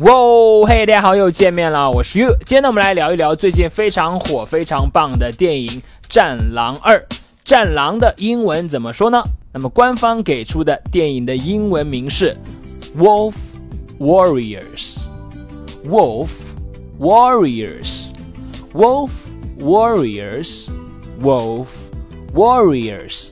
哇，嘿，大家好，又见面了，我是 You。今天呢，我们来聊一聊最近非常火、非常棒的电影《战狼二》。战狼的英文怎么说呢？那么官方给出的电影的英文名是《Wolf Warriors》。Wolf Warriors。Wolf Warriors。Wolf Warriors。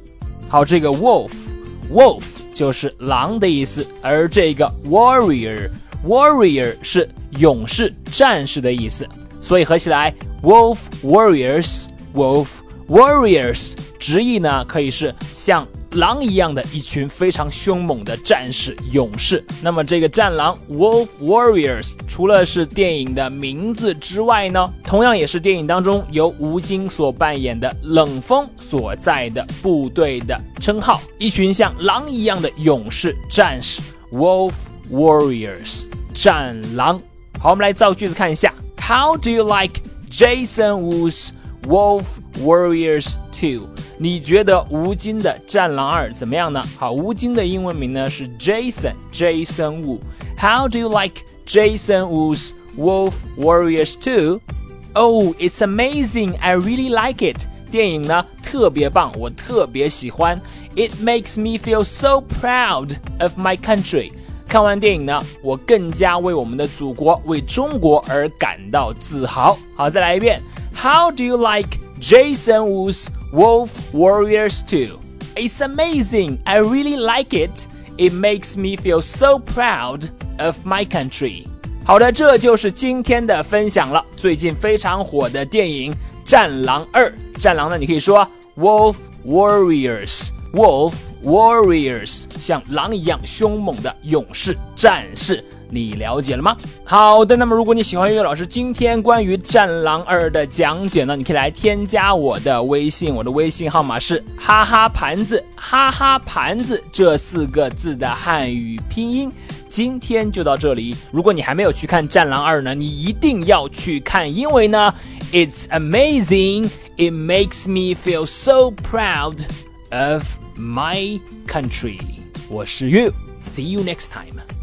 好，这个 Wolf，Wolf 就是狼的意思，而这个 Warrior。Warrior 是勇士、战士的意思，所以合起来，Wolf Warriors，Wolf Warriors，直译呢可以是像狼一样的一群非常凶猛的战士、勇士。那么这个战狼 Wolf Warriors 除了是电影的名字之外呢，同样也是电影当中由吴京所扮演的冷锋所在的部队的称号。一群像狼一样的勇士、战士，Wolf Warriors。战狼。好，我们来造句子看一下。How do you like Jason Wu's Wolf Warriors Two？你觉得吴京的《战狼二》怎么样呢？好，吴京的英文名呢是 Jason，Jason Wu。How do you like Jason Wu's Wolf Warriors Two? Oh, it's amazing! I really like it. 电影呢特别棒，我特别喜欢。It makes me feel so proud of my country. 看完电影呢，我更加为我们的祖国、为中国而感到自豪。好，再来一遍。How do you like Jason Wu's Wolf Warriors 2? It's amazing. I really like it. It makes me feel so proud of my country. 好的，这就是今天的分享了。最近非常火的电影《战狼二》，战狼呢，你可以说 Wolf Warriors，Wolf。Warriors 像狼一样凶猛的勇士战士，你了解了吗？好的，那么如果你喜欢岳老师今天关于《战狼二》的讲解呢，你可以来添加我的微信，我的微信号码是哈哈盘子，哈哈盘子这四个字的汉语拼音。今天就到这里，如果你还没有去看《战狼二》呢，你一定要去看，因为呢，It's amazing, it makes me feel so proud of. My country. 我是 You. See you next time.